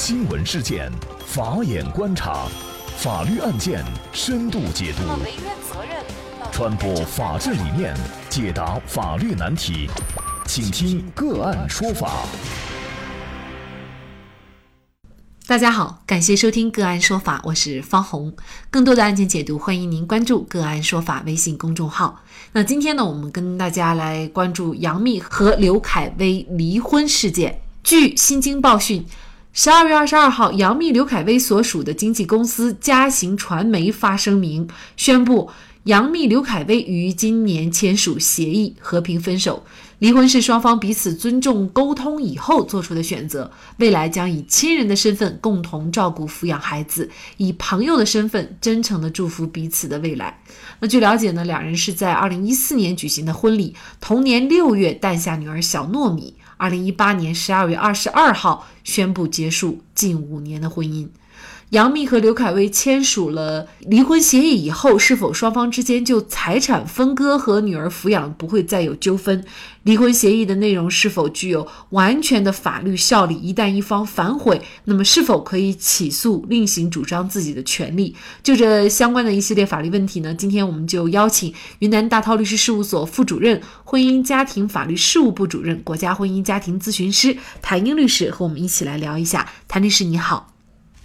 新闻事件，法眼观察，法律案件深度解读，传播法治理念，解答法律难题，请听个案说法。大家好，感谢收听个案说法，我是方红。更多的案件解读，欢迎您关注个案说法微信公众号。那今天呢，我们跟大家来关注杨幂和刘恺威离婚事件。据《新京报》讯。十二月二十二号，杨幂、刘恺威所属的经纪公司嘉行传媒发声明，宣布杨幂、刘恺威于今年签署协议，和平分手。离婚是双方彼此尊重、沟通以后做出的选择，未来将以亲人的身份共同照顾、抚养孩子，以朋友的身份真诚地祝福彼此的未来。那据了解呢，两人是在二零一四年举行的婚礼，同年六月诞下女儿小糯米。二零一八年十二月二十二号宣布结束近五年的婚姻。杨幂和刘恺威签署了离婚协议以后，是否双方之间就财产分割和女儿抚养不会再有纠纷？离婚协议的内容是否具有完全的法律效力？一旦一方反悔，那么是否可以起诉另行主张自己的权利？就这相关的一系列法律问题呢？今天我们就邀请云南大韬律师事务所副主任、婚姻家庭法律事务部主任、国家婚姻家庭咨询师谭英律师和我们一起来聊一下。谭律师你好。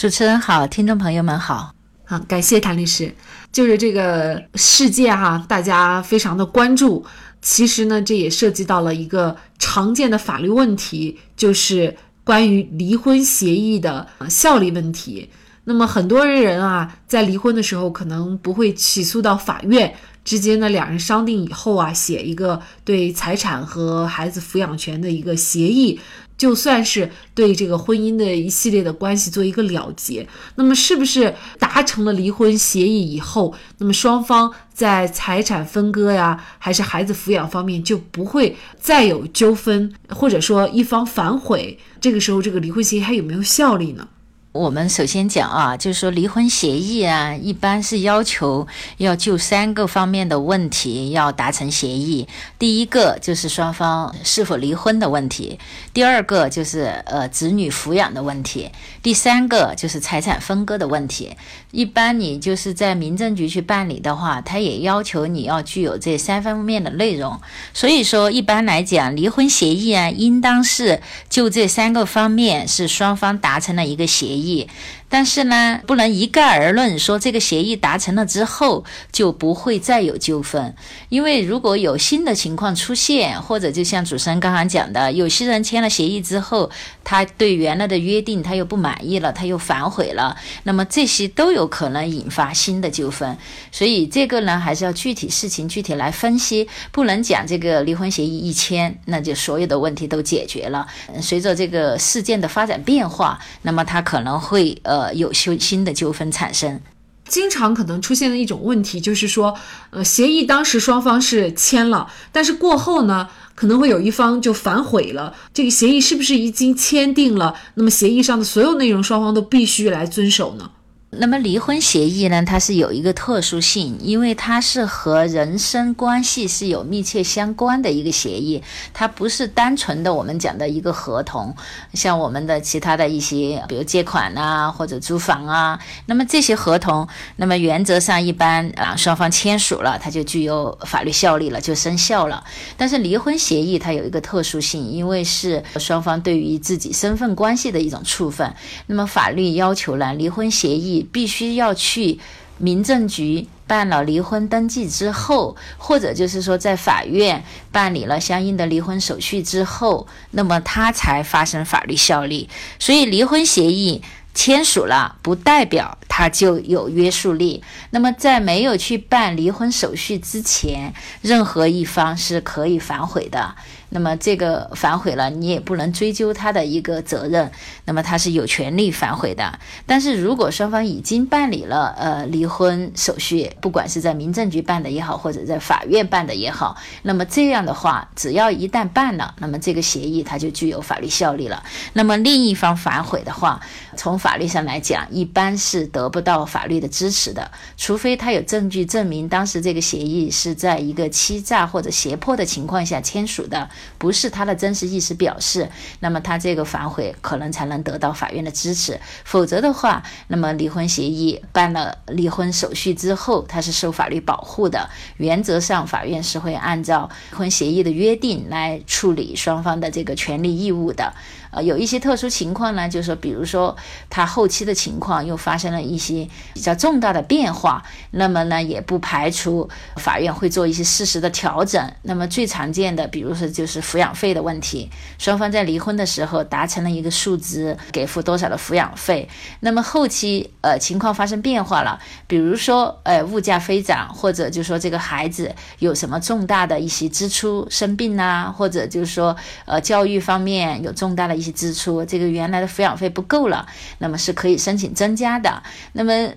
主持人好，听众朋友们好，好，感谢谭律师。就是这个事件哈，大家非常的关注。其实呢，这也涉及到了一个常见的法律问题，就是关于离婚协议的效力问题。那么很多人啊，在离婚的时候可能不会起诉到法院，之间呢，两人商定以后啊，写一个对财产和孩子抚养权的一个协议。就算是对这个婚姻的一系列的关系做一个了结，那么是不是达成了离婚协议以后，那么双方在财产分割呀，还是孩子抚养方面就不会再有纠纷，或者说一方反悔，这个时候这个离婚协议还有没有效力呢？我们首先讲啊，就是说离婚协议啊，一般是要求要就三个方面的问题要达成协议。第一个就是双方是否离婚的问题，第二个就是呃子女抚养的问题，第三个就是财产分割的问题。一般你就是在民政局去办理的话，他也要求你要具有这三方面的内容。所以说，一般来讲，离婚协议啊，应当是就这三个方面是双方达成了一个协议。意，但是呢，不能一概而论说这个协议达成了之后就不会再有纠纷，因为如果有新的情况出现，或者就像主持人刚刚讲的，有些人签了协议之后，他对原来的约定他又不满意了，他又反悔了，那么这些都有可能引发新的纠纷。所以这个呢，还是要具体事情具体来分析，不能讲这个离婚协议一签，那就所有的问题都解决了。随着这个事件的发展变化，那么他可能。会呃有新新的纠纷产生，经常可能出现的一种问题就是说，呃，协议当时双方是签了，但是过后呢，可能会有一方就反悔了。这个协议是不是已经签订了？那么协议上的所有内容，双方都必须来遵守呢？那么离婚协议呢？它是有一个特殊性，因为它是和人身关系是有密切相关的一个协议，它不是单纯的我们讲的一个合同，像我们的其他的一些，比如借款啊或者租房啊，那么这些合同，那么原则上一般啊双方签署了，它就具有法律效力了，就生效了。但是离婚协议它有一个特殊性，因为是双方对于自己身份关系的一种处分，那么法律要求呢，离婚协议。必须要去民政局办了离婚登记之后，或者就是说在法院办理了相应的离婚手续之后，那么它才发生法律效力。所以离婚协议签署了，不代表它就有约束力。那么在没有去办离婚手续之前，任何一方是可以反悔的。那么这个反悔了，你也不能追究他的一个责任。那么他是有权利反悔的。但是如果双方已经办理了呃离婚手续，不管是在民政局办的也好，或者在法院办的也好，那么这样的话，只要一旦办了，那么这个协议它就具有法律效力了。那么另一方反悔的话，从法律上来讲，一般是得不到法律的支持的，除非他有证据证明当时这个协议是在一个欺诈或者胁迫的情况下签署的。不是他的真实意思表示，那么他这个反悔可能才能得到法院的支持。否则的话，那么离婚协议办了离婚手续之后，它是受法律保护的。原则上，法院是会按照离婚协议的约定来处理双方的这个权利义务的。呃，有一些特殊情况呢，就是说，比如说他后期的情况又发生了一些比较重大的变化，那么呢，也不排除法院会做一些事实的调整。那么最常见的，比如说就是是抚养费的问题，双方在离婚的时候达成了一个数值，给付多少的抚养费。那么后期呃情况发生变化了，比如说呃物价飞涨，或者就说这个孩子有什么重大的一些支出，生病呐，或者就是说呃教育方面有重大的。一些支出，这个原来的抚养费不够了，那么是可以申请增加的。那么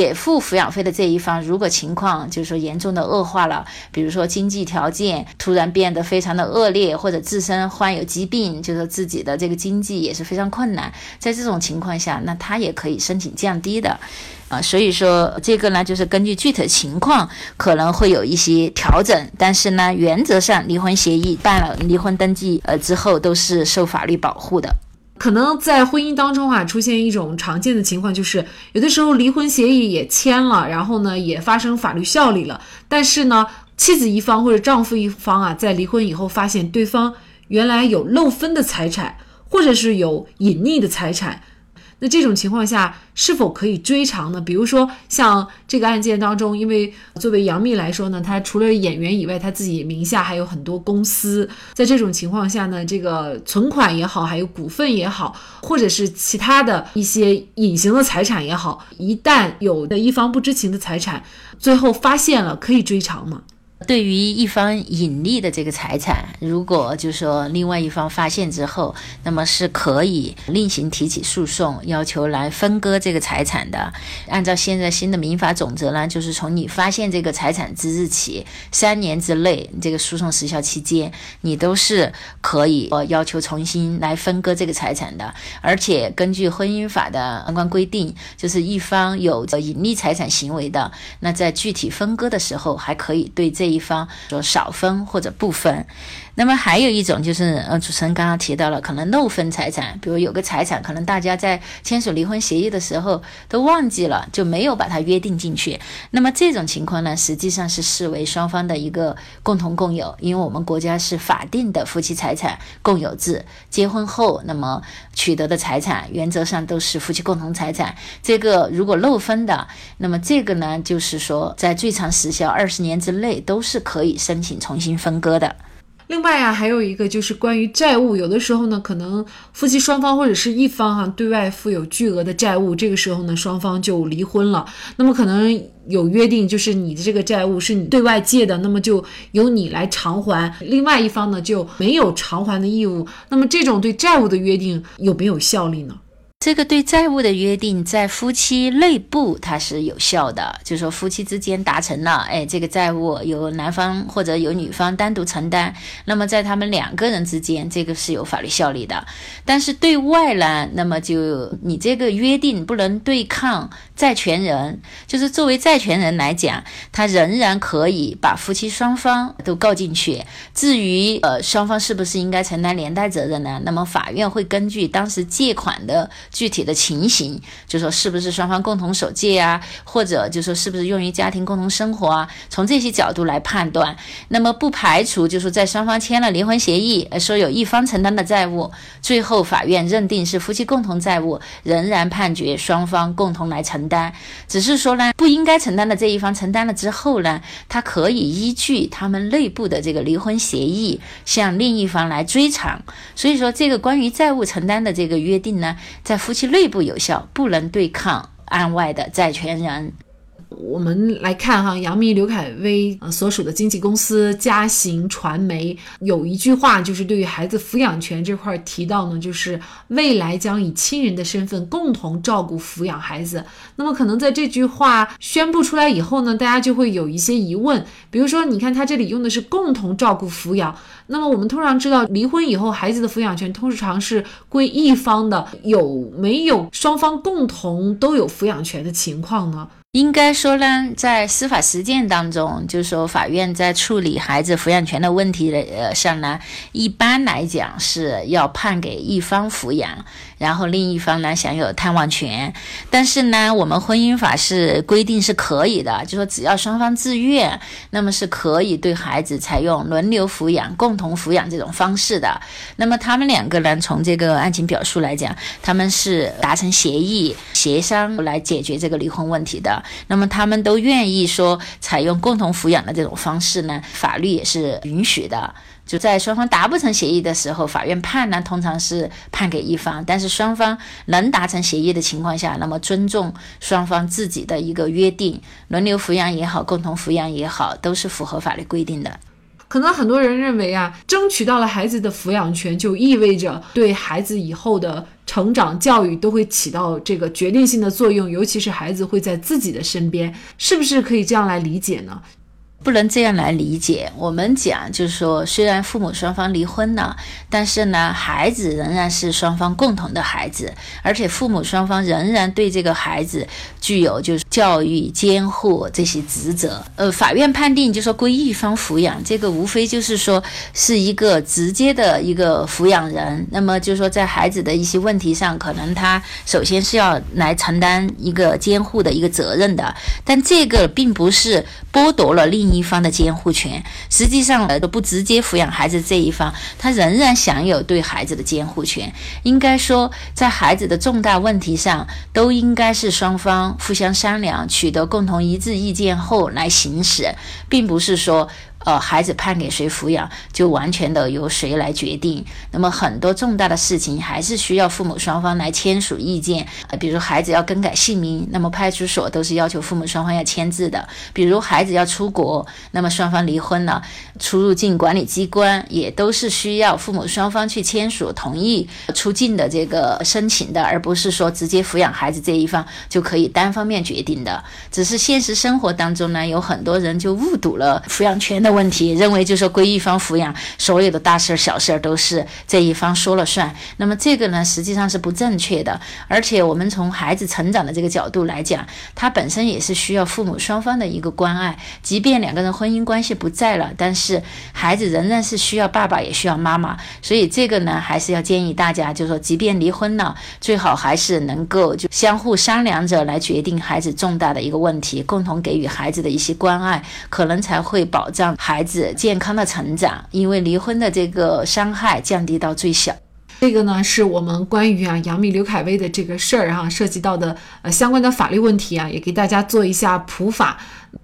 给付抚养费的这一方，如果情况就是说严重的恶化了，比如说经济条件突然变得非常的恶劣，或者自身患有疾病，就是自己的这个经济也是非常困难，在这种情况下，那他也可以申请降低的。啊，所以说这个呢，就是根据具体情况可能会有一些调整，但是呢，原则上离婚协议办了离婚登记呃之后都是受法律保护的。可能在婚姻当中啊，出现一种常见的情况，就是有的时候离婚协议也签了，然后呢也发生法律效力了，但是呢，妻子一方或者丈夫一方啊，在离婚以后发现对方原来有漏分的财产，或者是有隐匿的财产。那这种情况下是否可以追偿呢？比如说像这个案件当中，因为作为杨幂来说呢，她除了演员以外，她自己名下还有很多公司。在这种情况下呢，这个存款也好，还有股份也好，或者是其他的一些隐形的财产也好，一旦有的一方不知情的财产，最后发现了，可以追偿吗？对于一方隐匿的这个财产，如果就说另外一方发现之后，那么是可以另行提起诉讼，要求来分割这个财产的。按照现在新的民法总则呢，就是从你发现这个财产之日起三年之内，这个诉讼时效期间，你都是可以呃要求重新来分割这个财产的。而且根据婚姻法的相关规定，就是一方有隐匿财产行为的，那在具体分割的时候，还可以对这一方说少分或者不分。那么还有一种就是，呃，主持人刚刚提到了，可能漏分财产，比如有个财产，可能大家在签署离婚协议的时候都忘记了，就没有把它约定进去。那么这种情况呢，实际上是视为双方的一个共同共有，因为我们国家是法定的夫妻财产共有制，结婚后那么取得的财产原则上都是夫妻共同财产。这个如果漏分的，那么这个呢，就是说在最长时效二十年之内都都是可以申请重新分割的。另外啊，还有一个就是关于债务，有的时候呢，可能夫妻双方或者是一方哈对外负有巨额的债务，这个时候呢，双方就离婚了。那么可能有约定，就是你的这个债务是你对外借的，那么就由你来偿还，另外一方呢就没有偿还的义务。那么这种对债务的约定有没有效力呢？这个对债务的约定，在夫妻内部它是有效的，就是说夫妻之间达成了，哎，这个债务由男方或者由女方单独承担，那么在他们两个人之间，这个是有法律效力的。但是对外呢，那么就你这个约定不能对抗债权人，就是作为债权人来讲，他仍然可以把夫妻双方都告进去。至于呃双方是不是应该承担连带责任呢？那么法院会根据当时借款的。具体的情形，就说是不是双方共同守戒啊，或者就说是不是用于家庭共同生活啊？从这些角度来判断，那么不排除就说在双方签了离婚协议，说有一方承担的债务，最后法院认定是夫妻共同债务，仍然判决双方共同来承担。只是说呢，不应该承担的这一方承担了之后呢，他可以依据他们内部的这个离婚协议向另一方来追偿。所以说，这个关于债务承担的这个约定呢，在夫妻内部有效，不能对抗案外的债权人。我们来看哈，杨幂、刘恺威呃所属的经纪公司嘉行传媒有一句话，就是对于孩子抚养权这块提到呢，就是未来将以亲人的身份共同照顾抚养孩子。那么可能在这句话宣布出来以后呢，大家就会有一些疑问，比如说，你看他这里用的是共同照顾抚养，那么我们通常知道，离婚以后孩子的抚养权通常是归一方的，有没有双方共同都有抚养权的情况呢？应该说呢，在司法实践当中，就是说法院在处理孩子抚养权的问题的呃上呢，一般来讲是要判给一方抚养，然后另一方呢享有探望权。但是呢，我们婚姻法是规定是可以的，就说只要双方自愿，那么是可以对孩子采用轮流抚养、共同抚养这种方式的。那么他们两个呢从这个案情表述来讲，他们是达成协议、协商来解决这个离婚问题的。那么他们都愿意说采用共同抚养的这种方式呢？法律也是允许的。就在双方达不成协议的时候，法院判呢通常是判给一方，但是双方能达成协议的情况下，那么尊重双方自己的一个约定，轮流抚养也好，共同抚养也好，都是符合法律规定的。可能很多人认为啊，争取到了孩子的抚养权，就意味着对孩子以后的成长教育都会起到这个决定性的作用，尤其是孩子会在自己的身边，是不是可以这样来理解呢？不能这样来理解。我们讲就是说，虽然父母双方离婚了，但是呢，孩子仍然是双方共同的孩子，而且父母双方仍然对这个孩子具有就是教育、监护这些职责。呃，法院判定就说归一方抚养，这个无非就是说是一个直接的一个抚养人。那么就是说，在孩子的一些问题上，可能他首先是要来承担一个监护的一个责任的，但这个并不是剥夺了另。一方的监护权，实际上呃不直接抚养孩子这一方，他仍然享有对孩子的监护权。应该说，在孩子的重大问题上，都应该是双方互相商量，取得共同一致意见后来行使，并不是说。呃，孩子判给谁抚养，就完全的由谁来决定。那么很多重大的事情还是需要父母双方来签署意见。呃，比如孩子要更改姓名，那么派出所都是要求父母双方要签字的。比如孩子要出国，那么双方离婚了，出入境管理机关也都是需要父母双方去签署同意出境的这个申请的，而不是说直接抚养孩子这一方就可以单方面决定的。只是现实生活当中呢，有很多人就误读了抚养权的。问题认为就是说归一方抚养，所有的大事儿、小事儿都是这一方说了算。那么这个呢，实际上是不正确的。而且我们从孩子成长的这个角度来讲，他本身也是需要父母双方的一个关爱。即便两个人婚姻关系不在了，但是孩子仍然是需要爸爸，也需要妈妈。所以这个呢，还是要建议大家，就是说，即便离婚了，最好还是能够就相互商量着来决定孩子重大的一个问题，共同给予孩子的一些关爱，可能才会保障。孩子健康的成长，因为离婚的这个伤害降低到最小。这个呢，是我们关于啊杨幂刘恺威的这个事儿哈，涉及到的呃相关的法律问题啊，也给大家做一下普法。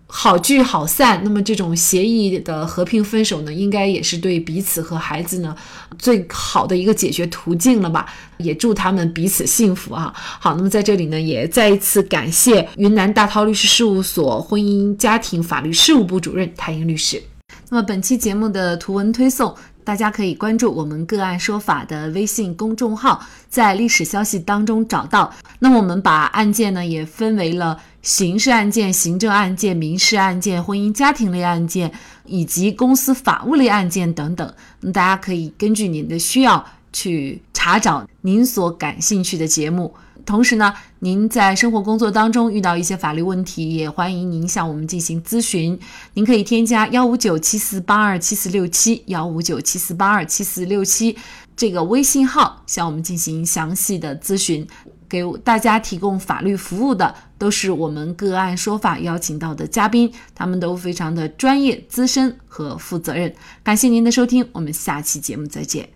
好聚好散，那么这种协议的和平分手呢，应该也是对彼此和孩子呢最好的一个解决途径了吧？也祝他们彼此幸福啊！好，那么在这里呢，也再一次感谢云南大韬律师事务所婚姻家庭法律事务部主任谭英律师。那么本期节目的图文推送。大家可以关注我们“个案说法”的微信公众号，在历史消息当中找到。那么我们把案件呢也分为了刑事案件、行政案件、民事案件、婚姻家庭类案件以及公司法务类案件等等。大家可以根据您的需要去查找您所感兴趣的节目。同时呢，您在生活工作当中遇到一些法律问题，也欢迎您向我们进行咨询。您可以添加幺五九七四八二七四六七幺五九七四八二七四六七这个微信号，向我们进行详细的咨询。给大家提供法律服务的都是我们个案说法邀请到的嘉宾，他们都非常的专业、资深和负责任。感谢您的收听，我们下期节目再见。